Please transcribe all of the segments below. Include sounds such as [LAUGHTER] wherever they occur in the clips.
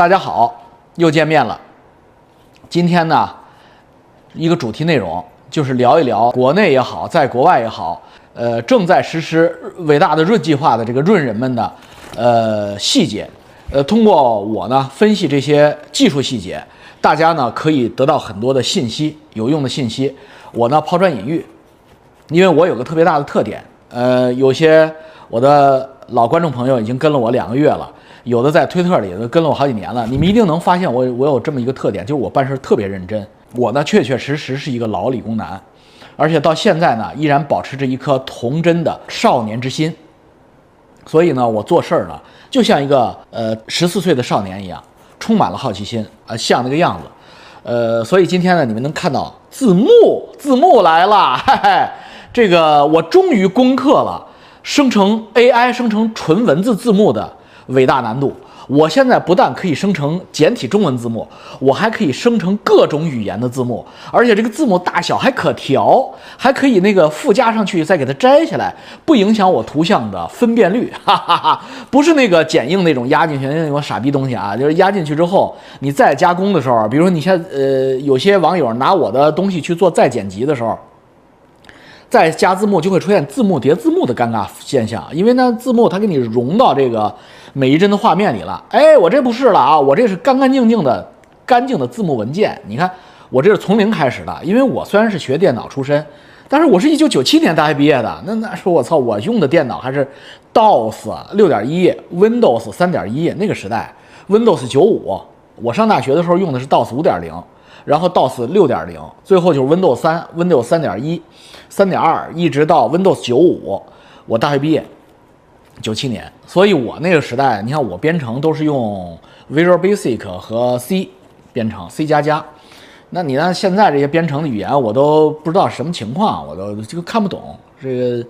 大家好，又见面了。今天呢，一个主题内容就是聊一聊国内也好，在国外也好，呃，正在实施伟大的润计划的这个润人们的呃细节。呃，通过我呢分析这些技术细节，大家呢可以得到很多的信息，有用的信息。我呢抛砖引玉，因为我有个特别大的特点，呃，有些我的老观众朋友已经跟了我两个月了，有的在推特里都跟了我好几年了。你们一定能发现我我有这么一个特点，就是我办事特别认真。我呢确确实实是一个老理工男，而且到现在呢依然保持着一颗童真的少年之心。所以呢，我做事儿呢就像一个呃十四岁的少年一样，充满了好奇心啊，像那个样子。呃，所以今天呢，你们能看到字幕，字幕来了，嘿嘿，这个我终于攻克了生成 AI 生成纯文字字幕的伟大难度。我现在不但可以生成简体中文字幕，我还可以生成各种语言的字幕，而且这个字幕大小还可调，还可以那个附加上去，再给它摘下来，不影响我图像的分辨率，[LAUGHS] 哈哈哈！不是那个剪映那种压进去那种傻逼东西啊，就是压进去之后，你再加工的时候，比如说你现在呃，有些网友拿我的东西去做再剪辑的时候。再加字幕就会出现字幕叠字幕的尴尬现象，因为呢字幕它给你融到这个每一帧的画面里了。哎，我这不是了啊，我这是干干净净的、干净的字幕文件。你看，我这是从零开始的，因为我虽然是学电脑出身，但是我是一九九七年大学毕业的。那那时候我操，我用的电脑还是 DOS 六点一、Windows 三点一那个时代，Windows 九五。我上大学的时候用的是 DOS 五点零，然后 DOS 六点零，最后就是 Windows 三、Windows 三点一。三点二一直到 Windows 九五，我大学毕业，九七年，所以我那个时代，你看我编程都是用 Visual Basic 和 C 编程，C 加加。那你看现在这些编程的语言，我都不知道什么情况，我都这个看不懂，这个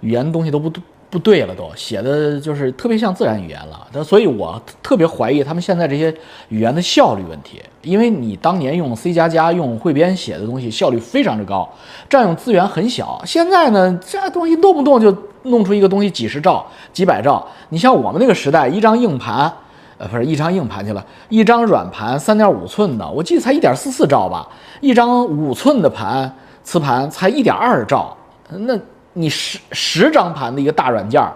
语言东西都不懂不对了，都写的就是特别像自然语言了。那所以我特别怀疑他们现在这些语言的效率问题。因为你当年用 C 加加用汇编写的东西效率非常之高，占用资源很小。现在呢，这东西动不动就弄出一个东西几十兆、几百兆。你像我们那个时代，一张硬盘，呃，不是一张硬盘去了，一张软盘三点五寸的，我记得才一点四四兆吧。一张五寸的盘磁盘才一点二兆，那你十十张盘的一个大软件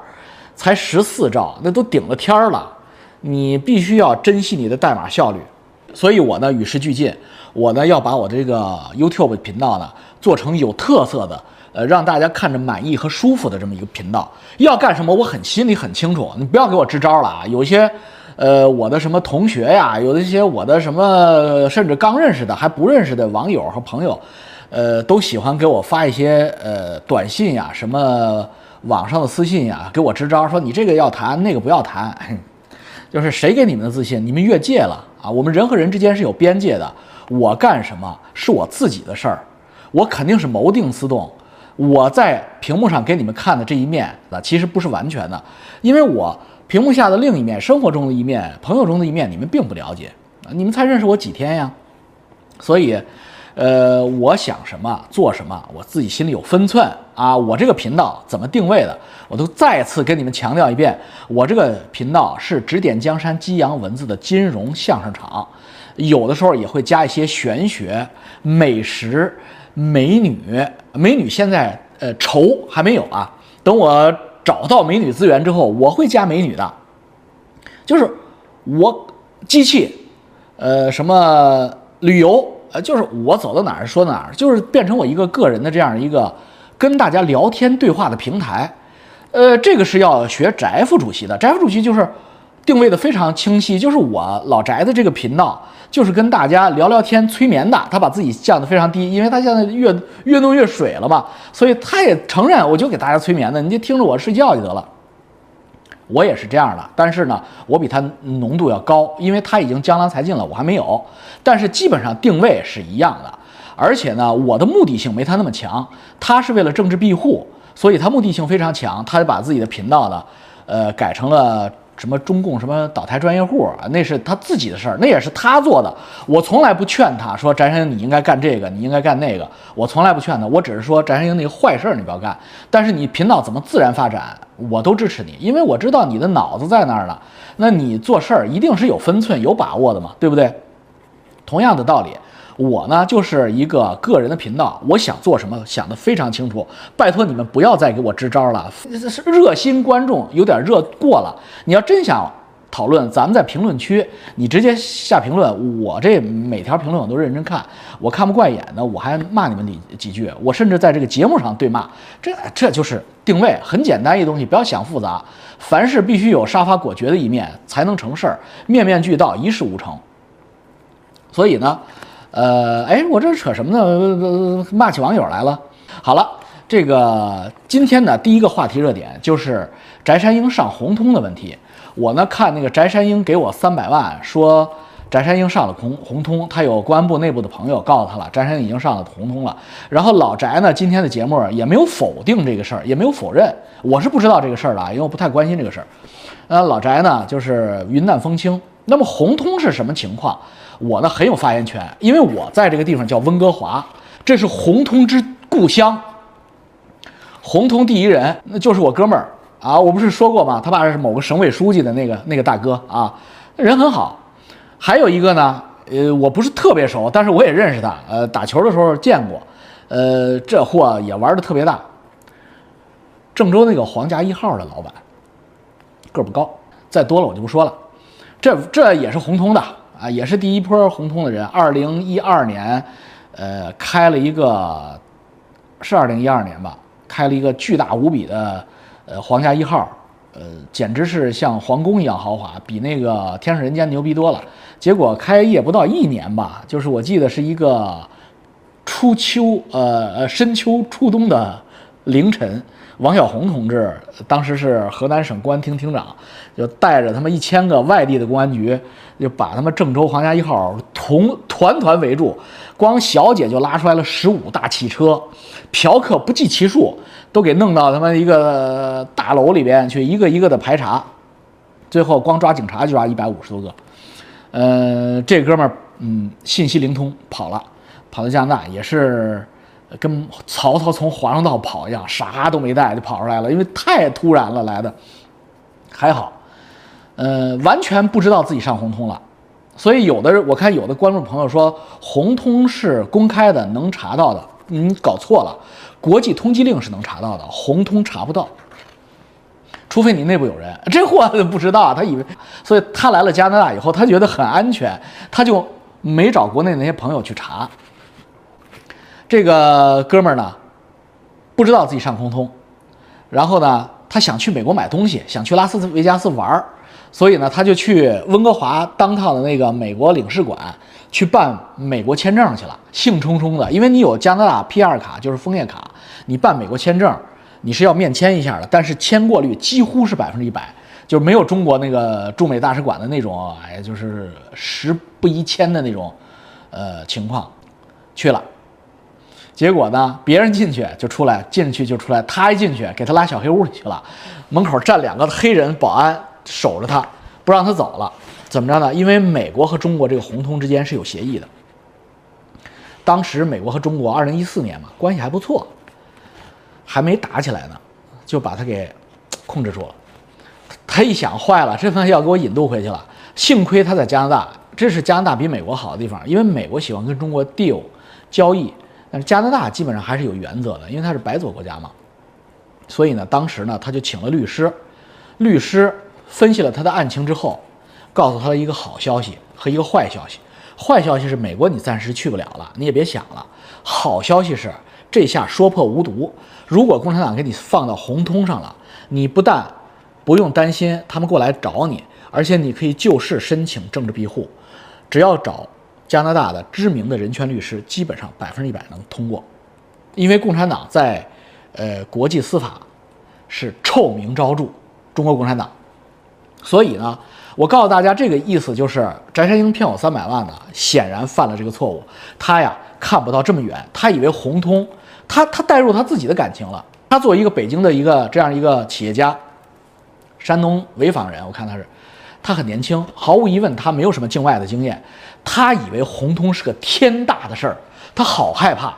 才十四兆，那都顶了天儿了。你必须要珍惜你的代码效率。所以，我呢与时俱进，我呢要把我这个 YouTube 频道呢做成有特色的，呃，让大家看着满意和舒服的这么一个频道。要干什么，我很心里很清楚，你不要给我支招了啊！有些，呃，我的什么同学呀，有的一些我的什么，甚至刚认识的还不认识的网友和朋友，呃，都喜欢给我发一些呃短信呀，什么网上的私信呀，给我支招，说你这个要谈，那个不要谈。[LAUGHS] 就是谁给你们的自信，你们越界了啊！我们人和人之间是有边界的，我干什么是我自己的事儿，我肯定是谋定私动。我在屏幕上给你们看的这一面啊，其实不是完全的，因为我屏幕下的另一面，生活中的一面，朋友中的一面，你们并不了解！你们才认识我几天呀？所以。呃，我想什么做什么，我自己心里有分寸啊。我这个频道怎么定位的，我都再次跟你们强调一遍。我这个频道是指点江山、激扬文字的金融相声场，有的时候也会加一些玄学、美食、美女。美女现在呃愁还没有啊，等我找到美女资源之后，我会加美女的。就是我机器，呃，什么旅游。呃，就是我走到哪儿说哪儿，就是变成我一个个人的这样一个跟大家聊天对话的平台。呃，这个是要学翟副主席的，翟副主席就是定位的非常清晰，就是我老翟的这个频道就是跟大家聊聊天、催眠的。他把自己降得非常低，因为他现在越越弄越水了嘛，所以他也承认，我就给大家催眠的，你就听着我睡觉就得了。我也是这样的，但是呢，我比他浓度要高，因为他已经江郎才尽了，我还没有。但是基本上定位是一样的，而且呢，我的目的性没他那么强。他是为了政治庇护，所以他目的性非常强，他就把自己的频道呢，呃，改成了什么中共什么倒台专业户，那是他自己的事儿，那也是他做的。我从来不劝他说翟山鹰你应该干这个，你应该干那个，我从来不劝他。我只是说翟山鹰那个坏事儿你不要干，但是你频道怎么自然发展，我都支持你，因为我知道你的脑子在那儿呢。那你做事儿一定是有分寸、有把握的嘛，对不对？同样的道理。我呢就是一个个人的频道，我想做什么想得非常清楚。拜托你们不要再给我支招了，热心观众有点热过了。你要真想讨论，咱们在评论区你直接下评论，我这每条评论我都认真看。我看不惯眼的，我还骂你们几几句。我甚至在这个节目上对骂，这这就是定位，很简单一东西，不要想复杂。凡事必须有杀伐果决的一面才能成事儿，面面俱到一事无成。所以呢。呃，哎，我这扯什么呢？骂起网友来了。好了，这个今天呢，第一个话题热点就是翟山鹰上红通的问题。我呢看那个翟山鹰给我三百万，说翟山鹰上了红红通，他有公安部内部的朋友告诉他了，翟山鹰已经上了红通了。然后老翟呢，今天的节目也没有否定这个事儿，也没有否认。我是不知道这个事儿的，因为我不太关心这个事儿。呃，老翟呢就是云淡风轻。那么红通是什么情况？我呢很有发言权，因为我在这个地方叫温哥华，这是红通之故乡。红通第一人那就是我哥们儿啊，我不是说过吗？他爸是某个省委书记的那个那个大哥啊，人很好。还有一个呢，呃，我不是特别熟，但是我也认识他，呃，打球的时候见过，呃，这货也玩的特别大。郑州那个皇家一号的老板，个不高，再多了我就不说了。这这也是红通的。啊，也是第一波红通的人。二零一二年，呃，开了一个，是二零一二年吧，开了一个巨大无比的，呃，皇家一号，呃，简直是像皇宫一样豪华，比那个天上人间牛逼多了。结果开业不到一年吧，就是我记得是一个初秋，呃呃深秋初冬的凌晨。王小红同志当时是河南省公安厅厅长，就带着他们一千个外地的公安局，就把他们郑州皇家一号同团团围住，光小姐就拉出来了十五大汽车，嫖客不计其数，都给弄到他们一个大楼里边去，一个一个的排查，最后光抓警察就抓一百五十多个。呃，这哥们儿嗯信息灵通，跑了，跑到加拿大也是。跟曹操从华容道跑一样，啥都没带就跑出来了，因为太突然了来的。还好，呃，完全不知道自己上红通了。所以有的我看有的观众朋友说红通是公开的，能查到的。你搞错了，国际通缉令是能查到的，红通查不到，除非你内部有人。[LAUGHS] 这货不知道，他以为，所以他来了加拿大以后，他觉得很安全，他就没找国内那些朋友去查。这个哥们儿呢，不知道自己上空通，然后呢，他想去美国买东西，想去拉斯维加斯玩儿，所以呢，他就去温哥华当趟的那个美国领事馆去办美国签证去了，兴冲冲的，因为你有加拿大 P 二卡，就是枫叶卡，你办美国签证，你是要面签一下的，但是签过率几乎是百分之一百，就没有中国那个驻美大使馆的那种，哎，就是十不一签的那种，呃，情况，去了。结果呢？别人进去就出来，进去就出来。他一进去，给他拉小黑屋里去了。门口站两个黑人保安守着他，不让他走了。怎么着呢？因为美国和中国这个红通之间是有协议的。当时美国和中国二零一四年嘛，关系还不错，还没打起来呢，就把他给控制住了。他一想，坏了，这他要给我引渡回去了。幸亏他在加拿大，这是加拿大比美国好的地方，因为美国喜欢跟中国 deal 交易。但是加拿大基本上还是有原则的，因为它是白左国家嘛，所以呢，当时呢，他就请了律师，律师分析了他的案情之后，告诉他一个好消息和一个坏消息。坏消息是美国你暂时去不了了，你也别想了。好消息是这下说破无毒，如果共产党给你放到红通上了，你不但不用担心他们过来找你，而且你可以就事申请政治庇护，只要找。加拿大的知名的人权律师基本上百分之一百能通过，因为共产党在，呃，国际司法是臭名昭著，中国共产党。所以呢，我告诉大家，这个意思就是翟山鹰骗我三百万呢，显然犯了这个错误。他呀看不到这么远，他以为红通，他他带入他自己的感情了。他作为一个北京的一个这样一个企业家，山东潍坊人，我看他是，他很年轻，毫无疑问他没有什么境外的经验，他以为红通是个天大的事儿，他好害怕，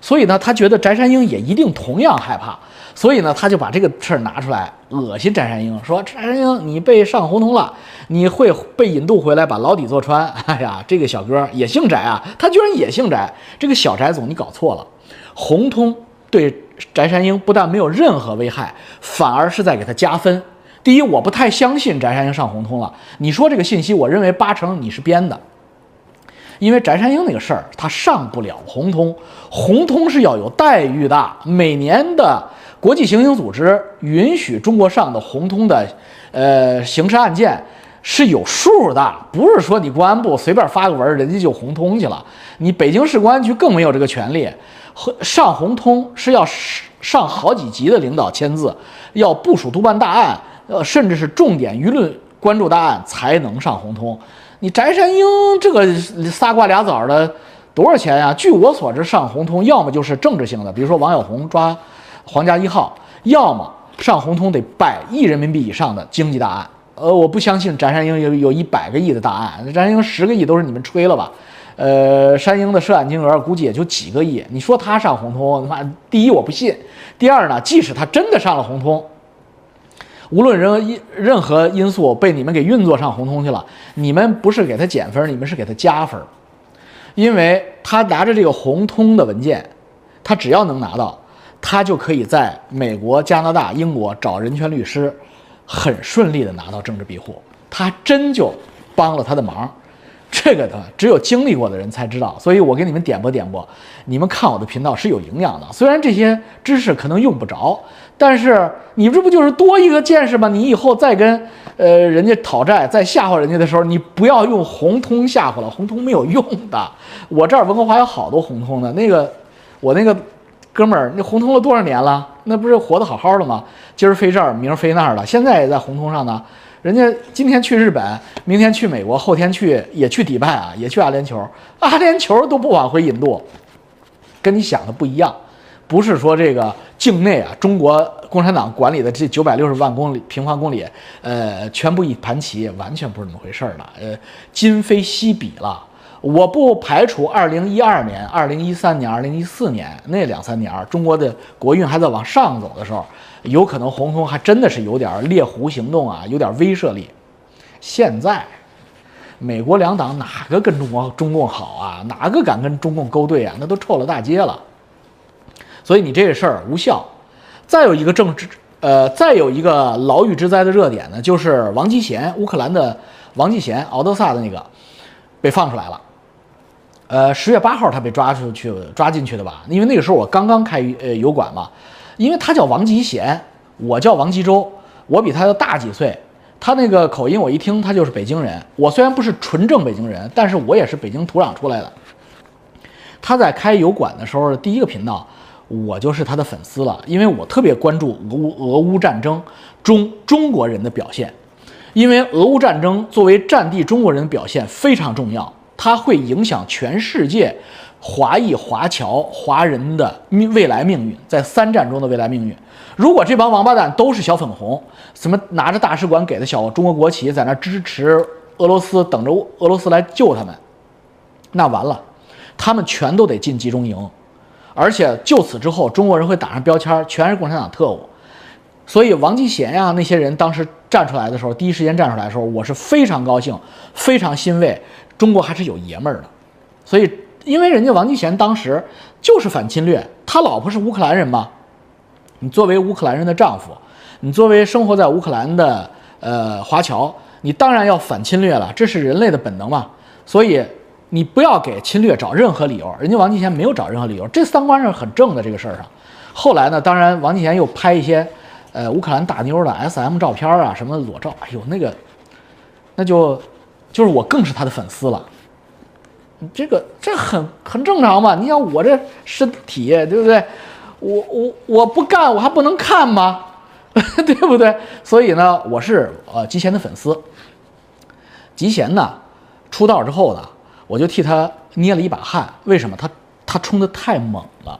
所以呢，他觉得翟山鹰也一定同样害怕。所以呢，他就把这个事儿拿出来恶心翟山鹰，说翟山鹰你被上红通了，你会被引渡回来把牢底坐穿。哎呀，这个小哥也姓翟啊，他居然也姓翟。这个小翟总你搞错了，红通对翟山鹰不但没有任何危害，反而是在给他加分。第一，我不太相信翟山鹰上红通了。你说这个信息，我认为八成你是编的，因为翟山鹰那个事儿他上不了红通，红通是要有待遇的，每年的。国际刑警组织允许中国上的红通的，呃，刑事案件是有数的，不是说你公安部随便发个文，人家就红通去了。你北京市公安局更没有这个权利，上红通是要上好几级的领导签字，要部署督办大案，呃，甚至是重点舆论关注大案才能上红通。你翟山鹰这个仨瓜俩枣的多少钱呀？据我所知，上红通要么就是政治性的，比如说王小红抓。皇家一号，要么上红通得百亿人民币以上的经济大案，呃，我不相信翟山鹰有有一百个亿的大案，翟山鹰十个亿都是你们吹了吧？呃，山鹰的涉案金额估计也就几个亿，你说他上红通，他妈第一我不信，第二呢，即使他真的上了红通，无论任何因任何因素被你们给运作上红通去了，你们不是给他减分，你们是给他加分，因为他拿着这个红通的文件，他只要能拿到。他就可以在美国、加拿大、英国找人权律师，很顺利的拿到政治庇护。他真就帮了他的忙，这个呢，只有经历过的人才知道。所以我给你们点拨点拨，你们看我的频道是有营养的。虽然这些知识可能用不着，但是你这不就是多一个见识吗？你以后再跟呃人家讨债、再吓唬人家的时候，你不要用红通吓唬了，红通没有用的。我这儿文国华有好多红通的，那个我那个。哥们儿，那红通了多少年了？那不是活得好好的吗？今儿飞这儿，明儿飞那儿的，现在也在红通上呢。人家今天去日本，明天去美国，后天去也去迪拜啊，也去阿联酋，阿联酋都不往回引渡，跟你想的。不一样。不是说这个境内啊，中国共产党管理的这九百六十万公里平方公里，呃，全部一盘棋，完全不是那么回事儿了。呃，今非昔比了。我不排除二零一二年、二零一三年、二零一四年那两三年，中国的国运还在往上走的时候，有可能红通还真的是有点猎狐行动啊，有点威慑力。现在，美国两党哪个跟中国中共好啊？哪个敢跟中共勾兑啊？那都臭了大街了。所以你这个事儿无效。再有一个政治，呃，再有一个牢狱之灾的热点呢，就是王吉贤，乌克兰的王继贤，敖德萨的那个被放出来了。呃，十月八号他被抓出去，抓进去的吧？因为那个时候我刚刚开呃油管嘛，因为他叫王吉贤，我叫王吉洲，我比他要大几岁，他那个口音我一听他就是北京人。我虽然不是纯正北京人，但是我也是北京土壤出来的。他在开油管的时候，第一个频道，我就是他的粉丝了，因为我特别关注俄乌俄乌战争中中国人的表现，因为俄乌战争作为战地中国人的表现非常重要。它会影响全世界华裔、华侨、华人的命未来命运，在三战中的未来命运。如果这帮王八蛋都是小粉红，什么拿着大使馆给的小中国国旗，在那支持俄罗斯，等着俄罗斯来救他们，那完了，他们全都得进集中营，而且就此之后，中国人会打上标签，全是共产党特务。所以王继贤呀，那些人当时站出来的时候，第一时间站出来的时候，我是非常高兴，非常欣慰。中国还是有爷们儿的，所以因为人家王继贤当时就是反侵略，他老婆是乌克兰人嘛，你作为乌克兰人的丈夫，你作为生活在乌克兰的呃华侨，你当然要反侵略了，这是人类的本能嘛。所以你不要给侵略找任何理由，人家王继贤没有找任何理由，这三观是很正的这个事儿上。后来呢，当然王继贤又拍一些呃乌克兰大妞的 SM 照片啊，什么裸照，哎呦那个那就。就是我更是他的粉丝了，这个这很很正常嘛？你想我这身体对不对？我我我不干我还不能看吗？[LAUGHS] 对不对？所以呢，我是呃吉贤的粉丝。吉贤呢出道之后呢，我就替他捏了一把汗。为什么？他他冲的太猛了，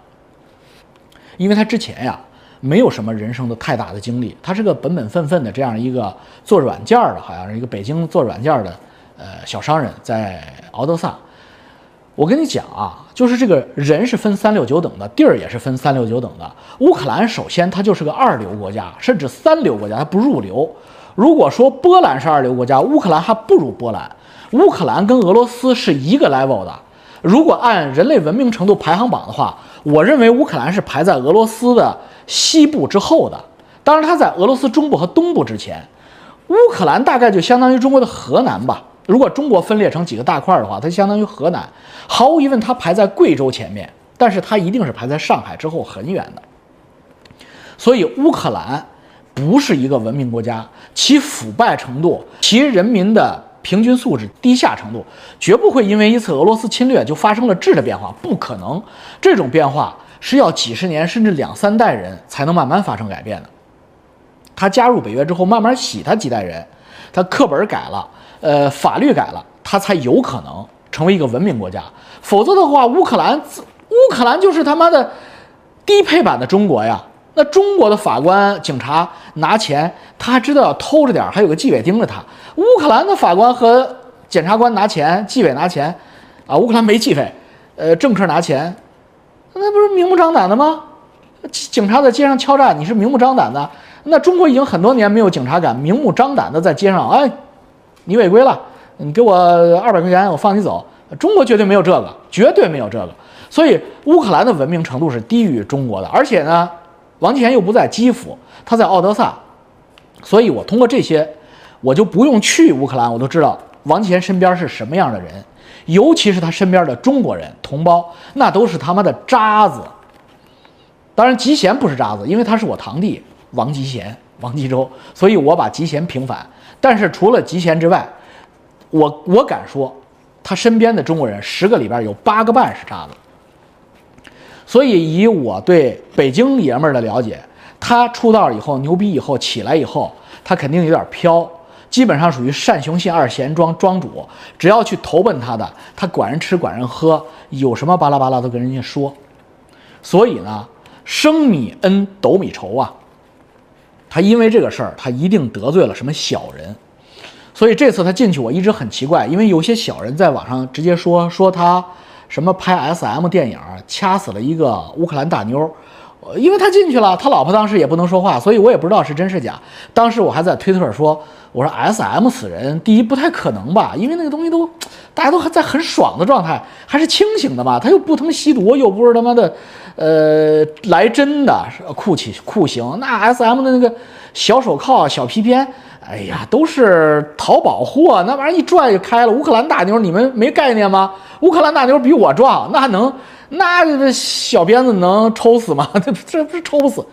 因为他之前呀没有什么人生的太大的经历，他是个本本分分的这样一个做软件的，好像是一个北京做软件的呃小商人，在敖德萨。我跟你讲啊，就是这个人是分三六九等的，地儿也是分三六九等的。乌克兰首先它就是个二流国家，甚至三流国家，它不入流。如果说波兰是二流国家，乌克兰还不如波兰。乌克兰跟俄罗斯是一个 level 的。如果按人类文明程度排行榜的话，我认为乌克兰是排在俄罗斯的西部之后的。当然，它在俄罗斯中部和东部之前。乌克兰大概就相当于中国的河南吧。如果中国分裂成几个大块的话，它相当于河南。毫无疑问，它排在贵州前面，但是它一定是排在上海之后很远的。所以，乌克兰不是一个文明国家，其腐败程度、其人民的平均素质低下程度，绝不会因为一次俄罗斯侵略就发生了质的变化，不可能。这种变化是要几十年甚至两三代人才能慢慢发生改变的。他加入北约之后，慢慢洗他几代人，他课本改了。呃，法律改了，他才有可能成为一个文明国家。否则的话，乌克兰，乌克兰就是他妈的低配版的中国呀。那中国的法官、警察拿钱，他还知道要偷着点，还有个纪委盯着他。乌克兰的法官和检察官拿钱，纪委拿钱，啊，乌克兰没纪委，呃，政客拿钱，那不是明目张胆的吗？警察在街上敲诈，你是明目张胆的。那中国已经很多年没有警察敢明目张胆的在街上，哎。你违规了，你给我二百块钱，我放你走。中国绝对没有这个，绝对没有这个。所以乌克兰的文明程度是低于中国的，而且呢，王岐贤又不在基辅，他在奥德萨。所以我通过这些，我就不用去乌克兰，我都知道王岐贤身边是什么样的人，尤其是他身边的中国人同胞，那都是他妈的渣子。当然，吉贤不是渣子，因为他是我堂弟王吉贤，王吉洲，所以我把吉贤平反。但是除了吉贤之外，我我敢说，他身边的中国人十个里边有八个半是渣子。所以以我对北京爷们儿的了解，他出道以后牛逼以后起来以后，他肯定有点飘，基本上属于单雄信二贤庄庄主，只要去投奔他的，他管人吃管人喝，有什么巴拉巴拉都跟人家说。所以呢，升米恩，斗米仇啊。他因为这个事儿，他一定得罪了什么小人，所以这次他进去，我一直很奇怪，因为有些小人在网上直接说说他什么拍 S M 电影掐死了一个乌克兰大妞，因为他进去了，他老婆当时也不能说话，所以我也不知道是真是假。当时我还在推特说，我说 S M 死人，第一不太可能吧，因为那个东西都大家都还在很爽的状态，还是清醒的嘛，他又不他妈吸毒，又不是他妈的。呃，来真的酷气酷刑，那 S M 的那个小手铐、小皮鞭，哎呀，都是淘宝货，那玩意儿一拽就开了。乌克兰大妞，你们没概念吗？乌克兰大妞比我壮，那还能，那小鞭子能抽死吗？这 [LAUGHS] 这不是抽不死？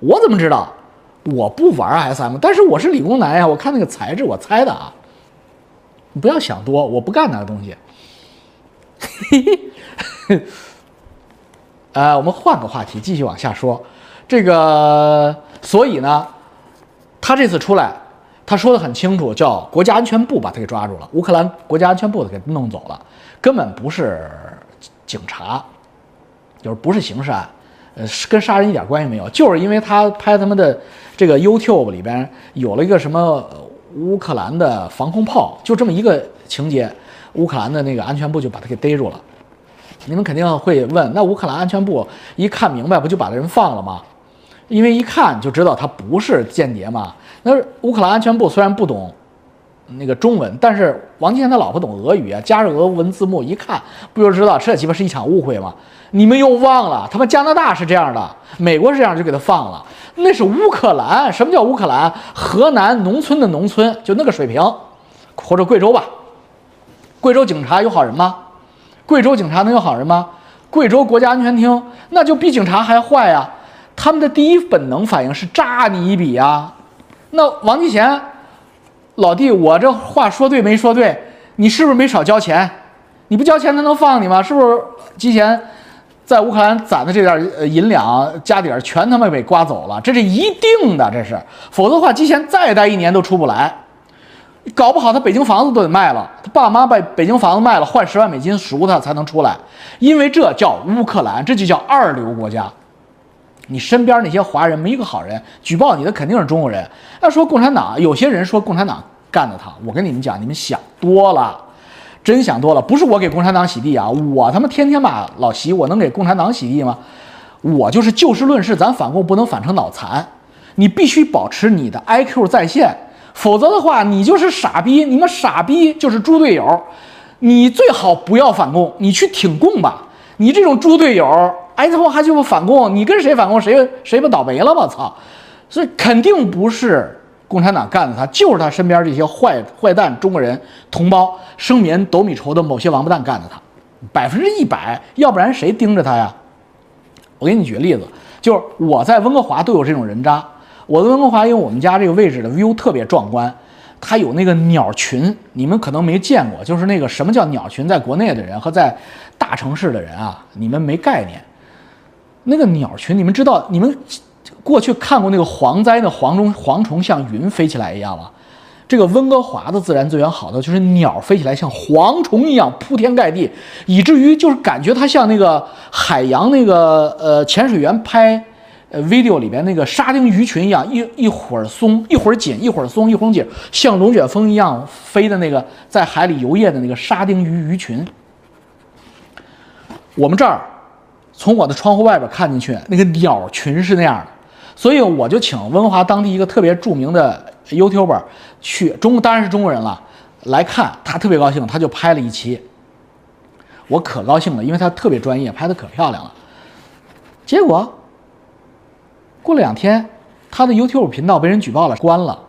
我怎么知道？我不玩 S M，但是我是理工男呀，我看那个材质，我猜的啊。你不要想多，我不干那个东西。嘿嘿。呃，我们换个话题，继续往下说。这个，所以呢，他这次出来，他说的很清楚，叫国家安全部把他给抓住了，乌克兰国家安全部给弄走了，根本不是警察，就是不是刑事案，呃，跟杀人一点关系没有，就是因为他拍他们的这个 YouTube 里边有了一个什么乌克兰的防空炮，就这么一个情节，乌克兰的那个安全部就把他给逮住了。你们肯定会问，那乌克兰安全部一看明白，不就把人放了吗？因为一看就知道他不是间谍嘛。那乌克兰安全部虽然不懂那个中文，但是王岐贤他老婆懂俄语啊，加上俄文字幕，一看不就知道这鸡巴是一场误会吗？你们又忘了，他妈加拿大是这样的，美国是这样，就给他放了。那是乌克兰，什么叫乌克兰？河南农村的农村，就那个水平，或者贵州吧？贵州警察有好人吗？贵州警察能有好人吗？贵州国家安全厅那就比警察还坏呀！他们的第一本能反应是炸你一笔呀！那王继贤老弟，我这话说对没说对？你是不是没少交钱？你不交钱他能放你吗？是不是？吉贤在乌克兰攒的这点银两家底儿全他妈被刮走了，这是一定的，这是，否则的话，吉贤再待一年都出不来。搞不好他北京房子都得卖了，他爸妈把北京房子卖了，换十万美金赎他才能出来，因为这叫乌克兰，这就叫二流国家。你身边那些华人没一个好人，举报你的肯定是中国人。要说共产党，有些人说共产党干的他，我跟你们讲，你们想多了，真想多了。不是我给共产党洗地啊，我他妈天天骂老习，我能给共产党洗地吗？我就是就事论事，咱反共不能反成脑残，你必须保持你的 IQ 在线，否则的话，你就是傻逼，你们傻逼就是猪队友，你最好不要反共，你去挺共吧。你这种猪队友，哎，他妈还就不反共，你跟谁反共，谁谁不倒霉了？我操！所以肯定不是共产党干的，他就是他身边这些坏坏蛋、中国人同胞、生棉斗米仇的某些王八蛋干的，他百分之一百，要不然谁盯着他呀？我给你举个例子，就是我在温哥华都有这种人渣。我的温哥华因为我们家这个位置的 view 特别壮观。它有那个鸟群，你们可能没见过，就是那个什么叫鸟群，在国内的人和在大城市的人啊，你们没概念。那个鸟群，你们知道，你们过去看过那个蝗灾，那蝗虫蝗虫像云飞起来一样吗？这个温哥华的自然资源好的就是鸟飞起来像蝗虫一样铺天盖地，以至于就是感觉它像那个海洋那个呃潜水员拍。呃，video 里边那个沙丁鱼群一样，一一会儿松，一会儿紧，一会儿松，一会儿紧，像龙卷风一样飞的那个在海里游曳的那个沙丁鱼鱼群。我们这儿从我的窗户外边看进去，那个鸟群是那样的，所以我就请温华当地一个特别著名的 YouTuber 去中，当然是中国人了，来看，他特别高兴，他就拍了一期，我可高兴了，因为他特别专业，拍的可漂亮了，结果。过了两天，他的 YouTube 频道被人举报了，关了。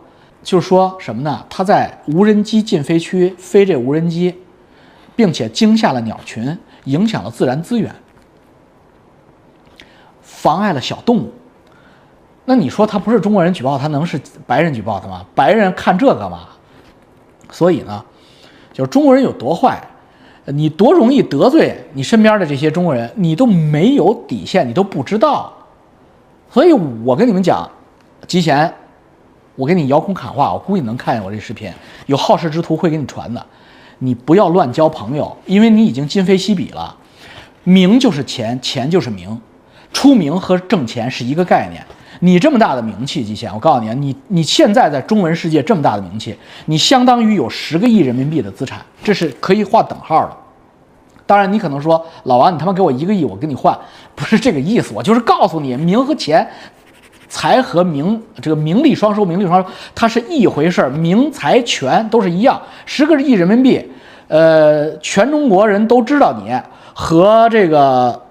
就是说什么呢？他在无人机禁飞区飞这无人机，并且惊吓了鸟群，影响了自然资源，妨碍了小动物。那你说他不是中国人举报，他能是白人举报他吗？白人看这干嘛？所以呢，就是中国人有多坏，你多容易得罪你身边的这些中国人，你都没有底线，你都不知道。所以，我跟你们讲，吉贤，我给你遥控喊话，我估计能看见我这视频，有好事之徒会给你传的。你不要乱交朋友，因为你已经今非昔比了。名就是钱，钱就是名，出名和挣钱是一个概念。你这么大的名气，吉贤，我告诉你，你你现在在中文世界这么大的名气，你相当于有十个亿人民币的资产，这是可以划等号的。当然，你可能说老王，你他妈给我一个亿，我跟你换，不是这个意思。我就是告诉你，名和钱，财和名，这个名利双收，名利双收，它是一回事儿。名财权都是一样，十个亿人民币，呃，全中国人都知道你和这个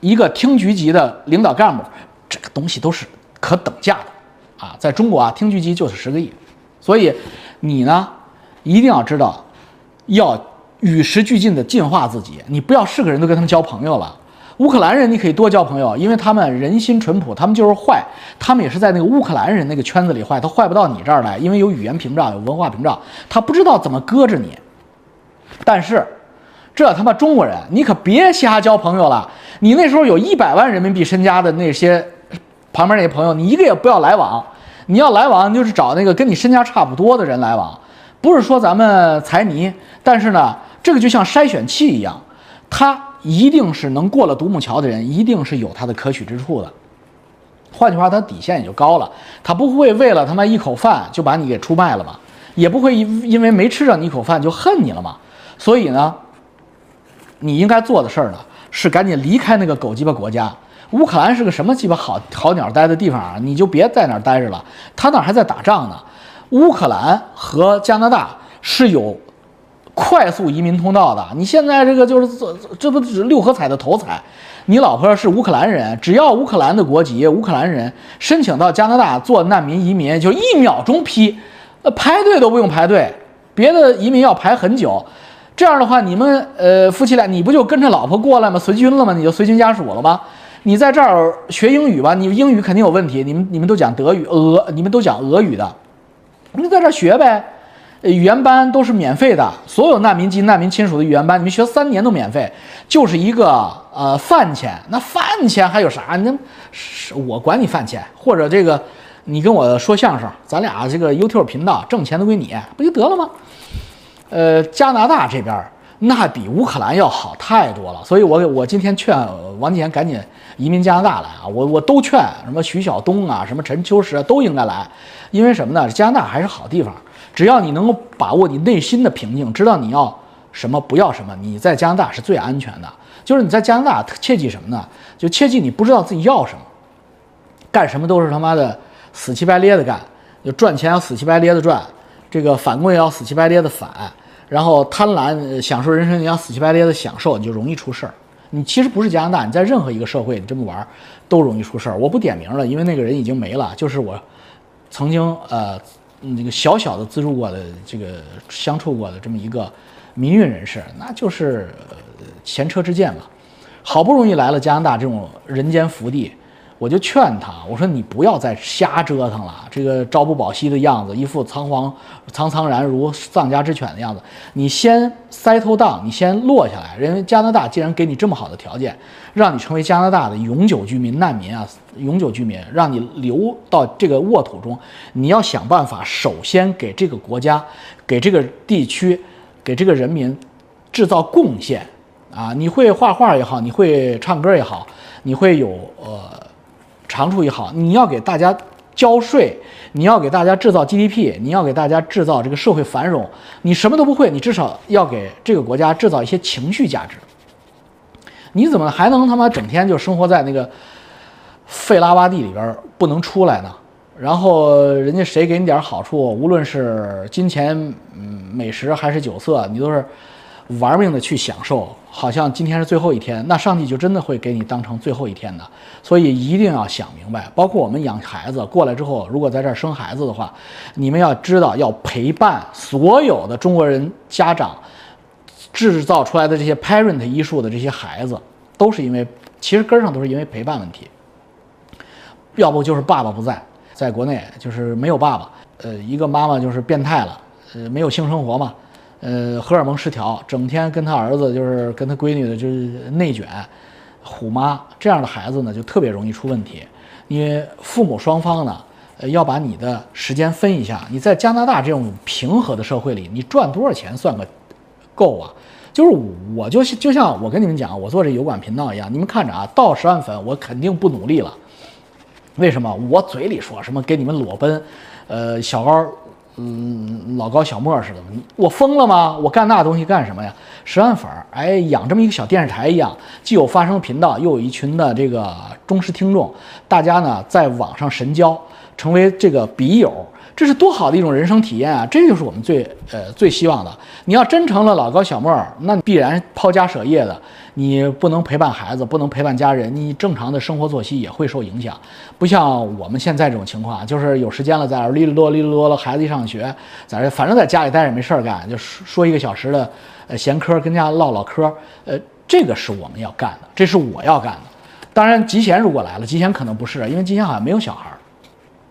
一个厅局级的领导干部，这个东西都是可等价的啊。在中国啊，厅局级就是十个亿，所以你呢，一定要知道要。与时俱进的进化自己，你不要是个人都跟他们交朋友了。乌克兰人你可以多交朋友，因为他们人心淳朴，他们就是坏，他们也是在那个乌克兰人那个圈子里坏，他坏不到你这儿来，因为有语言屏障，有文化屏障，他不知道怎么搁着你。但是，这他妈中国人，你可别瞎交朋友了。你那时候有一百万人民币身家的那些旁边那些朋友，你一个也不要来往。你要来往，就是找那个跟你身家差不多的人来往，不是说咱们财迷，但是呢。这个就像筛选器一样，他一定是能过了独木桥的人，一定是有他的可取之处的。换句话，他底线也就高了，他不会为了他妈一口饭就把你给出卖了吧，也不会因因为没吃上你一口饭就恨你了嘛。所以呢，你应该做的事儿呢，是赶紧离开那个狗鸡巴国家。乌克兰是个什么鸡巴好好鸟待的地方啊？你就别在那儿待着了，他那儿还在打仗呢。乌克兰和加拿大是有。快速移民通道的，你现在这个就是这这不是六合彩的头彩？你老婆是乌克兰人，只要乌克兰的国籍，乌克兰人申请到加拿大做难民移民，就一秒钟批，呃，排队都不用排队，别的移民要排很久。这样的话，你们呃夫妻俩，你不就跟着老婆过来吗？随军了吗？你就随军家属了吗？你在这儿学英语吧，你英语肯定有问题。你们你们都讲德语、俄，你们都讲俄语的，你在这儿学呗。语言班都是免费的，所有难民及难民亲属的语言班，你们学三年都免费，就是一个呃饭钱。那饭钱还有啥？那是我管你饭钱，或者这个你跟我说相声，咱俩这个 YouTube 频道挣钱都归你，不就得了吗？呃，加拿大这边那比乌克兰要好太多了。所以我我今天劝王健赶紧移民加拿大来啊！我我都劝什么徐晓东啊，什么陈秋实啊，都应该来，因为什么呢？加拿大还是好地方，只要你能够把握你内心的平静，知道你要什么不要什么，你在加拿大是最安全的。就是你在加拿大切记什么呢？就切记你不知道自己要什么，干什么都是他妈的死乞白咧的干，就赚钱要死乞白咧的赚，这个反共也要死乞白咧的反，然后贪婪享受人生你要死乞白咧的享受，你就容易出事儿。你其实不是加拿大，你在任何一个社会你这么玩都容易出事儿。我不点名了，因为那个人已经没了，就是我曾经呃那个小小的资助过的这个相处过的这么一个民运人士，那就是前车之鉴嘛。好不容易来了加拿大这种人间福地。我就劝他，我说你不要再瞎折腾了，这个朝不保夕的样子，一副仓皇苍苍然如丧家之犬的样子。你先 set down，你先落下来。人家加拿大既然给你这么好的条件，让你成为加拿大的永久居民、难民啊，永久居民，让你留到这个沃土中，你要想办法，首先给这个国家、给这个地区、给这个人民制造贡献啊！你会画画也好，你会唱歌也好，你会有呃。长处也好，你要给大家交税，你要给大家制造 GDP，你要给大家制造这个社会繁荣。你什么都不会，你至少要给这个国家制造一些情绪价值。你怎么还能他妈整天就生活在那个费拉洼地里边不能出来呢？然后人家谁给你点好处，无论是金钱、嗯美食还是酒色，你都是。玩命的去享受，好像今天是最后一天，那上帝就真的会给你当成最后一天的。所以一定要想明白，包括我们养孩子过来之后，如果在这儿生孩子的话，你们要知道要陪伴所有的中国人家长制造出来的这些 parent 医术的这些孩子，都是因为其实根上都是因为陪伴问题。要不就是爸爸不在，在国内就是没有爸爸，呃，一个妈妈就是变态了，呃，没有性生活嘛。呃，荷尔蒙失调，整天跟他儿子就是跟他闺女的就是内卷，虎妈这样的孩子呢，就特别容易出问题。因为父母双方呢，呃，要把你的时间分一下。你在加拿大这种平和的社会里，你赚多少钱算个够啊？就是我就就像我跟你们讲，我做这油管频道一样，你们看着啊，到十万粉我肯定不努力了。为什么？我嘴里说什么给你们裸奔，呃，小高。嗯，老高小莫似的，我疯了吗？我干那东西干什么呀？十万粉儿，哎，养这么一个小电视台一样，既有发声频道，又有一群的这个忠实听众，大家呢在网上神交，成为这个笔友。这是多好的一种人生体验啊！这就是我们最呃最希望的。你要真成了老高小莫，那必然抛家舍业的，你不能陪伴孩子，不能陪伴家人，你正常的生活作息也会受影响。不像我们现在这种情况，就是有时间了在这哩哩啰哩哩啰了，孩子一上学，在这反正在家里待着没事儿干，就说说一个小时的呃闲嗑，跟家唠唠嗑。呃，这个是我们要干的，这是我要干的。当然，吉贤如果来了，吉贤可能不是，因为吉贤好像没有小孩。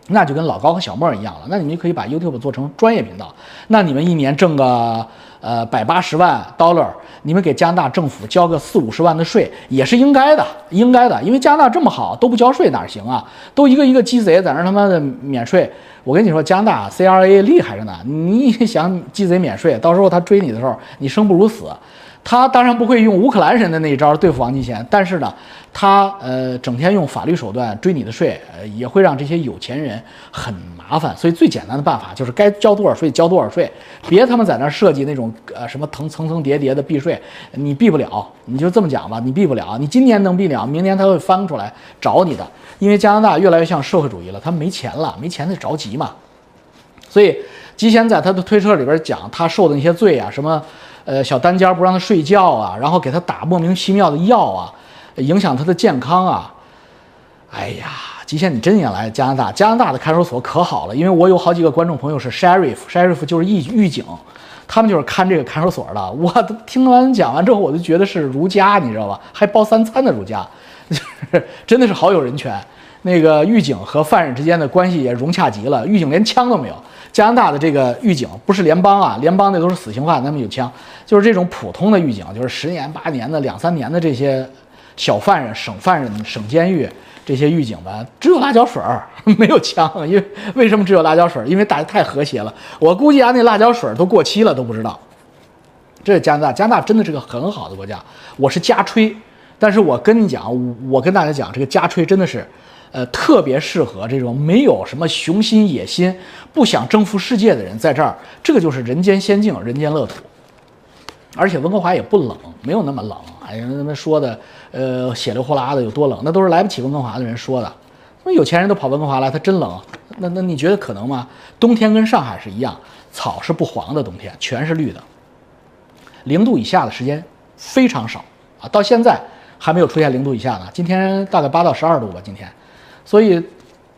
那就跟老高和小莫一样了。那你们可以把 YouTube 做成专业频道。那你们一年挣个呃百八十万 dollar，你们给加拿大政府交个四五十万的税也是应该的，应该的。因为加拿大这么好，都不交税哪行啊？都一个一个鸡贼在那他妈的免税。我跟你说，加拿大 CRA 厉害着呢。你想鸡贼免税，到时候他追你的时候，你生不如死。他当然不会用乌克兰人的那一招对付王继贤，但是呢，他呃整天用法律手段追你的税，呃也会让这些有钱人很麻烦。所以最简单的办法就是该交多少税交多少税，别他妈在那设计那种呃什么层层层叠叠的避税，你避不了。你就这么讲吧，你避不了。你今年能避了，明年他会翻出来找你的。因为加拿大越来越像社会主义了，他没钱了，没钱他着急嘛。所以吉贤在他的推车里边讲他受的那些罪啊，什么。呃，小单间不让他睡觉啊，然后给他打莫名其妙的药啊，影响他的健康啊。哎呀，极限，你真也来加拿大？加拿大的看守所可好了，因为我有好几个观众朋友是 sheriff，sheriff 就是狱狱警，他们就是看这个看守所的。我听完讲完之后，我就觉得是儒家，你知道吧？还包三餐的儒家，就 [LAUGHS] 是真的是好有人权。那个狱警和犯人之间的关系也融洽极了，狱警连枪都没有。加拿大的这个狱警不是联邦啊，联邦那都是死刑犯，他们有枪。就是这种普通的狱警，就是十年八年的、两三年的这些小犯人、省犯人、省监狱这些狱警们，只有辣椒水儿，没有枪。因为为什么只有辣椒水儿？因为大家太和谐了。我估计啊，那辣椒水儿都过期了，都不知道。这是加拿大，加拿大真的是个很好的国家。我是加吹，但是我跟你讲，我跟大家讲，这个加吹真的是，呃，特别适合这种没有什么雄心野心、不想征服世界的人在这儿，这个就是人间仙境、人间乐土。而且温哥华也不冷，没有那么冷。哎呀，他们说的，呃，血里呼啦的有多冷，那都是来不起温哥华的人说的。那有钱人都跑温哥华来，他真冷？那那你觉得可能吗？冬天跟上海是一样，草是不黄的，冬天全是绿的。零度以下的时间非常少啊，到现在还没有出现零度以下呢。今天大概八到十二度吧，今天。所以，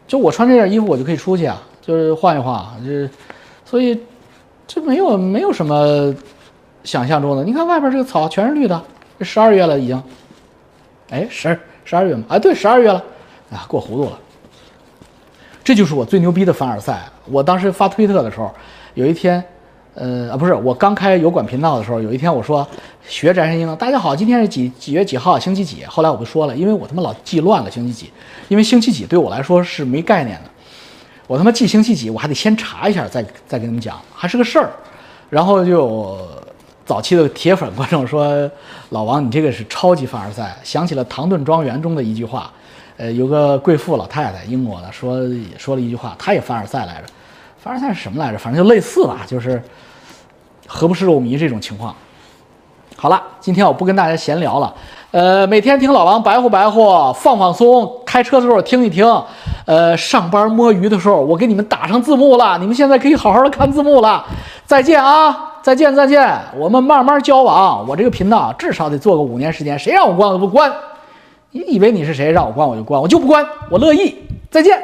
就我穿这件衣服，我就可以出去啊，就是换一换，就是，所以，这没有没有什么。想象中的，你看外边这个草全是绿的，这十二月了已经，哎，十十二月吗？啊，对，十二月了，啊，过糊涂了。这就是我最牛逼的凡尔赛。我当时发推特的时候，有一天，呃啊，不是，我刚开油管频道的时候，有一天我说学翟山鹰，大家好，今天是几几月几号，星期几？后来我不说了，因为我他妈老记乱了星期几，因为星期几对我来说是没概念的，我他妈记星期几，我还得先查一下，再再跟你们讲，还是个事儿，然后就。早期的铁粉观众说：“老王，你这个是超级凡尔赛。”想起了《唐顿庄园》中的一句话，呃，有个贵妇老太太，英国的，说说了一句话，她也凡尔赛来着。凡尔赛是什么来着？反正就类似吧，就是何不食肉糜这种情况。好了，今天我不跟大家闲聊了。呃，每天听老王白活白活，放放松，开车的时候听一听。呃，上班摸鱼的时候，我给你们打上字幕了，你们现在可以好好的看字幕了。再见啊！再见再见，我们慢慢交往。我这个频道至少得做个五年时间，谁让我关我不关。你以为你是谁？让我关我就关，我就不关，我乐意。再见。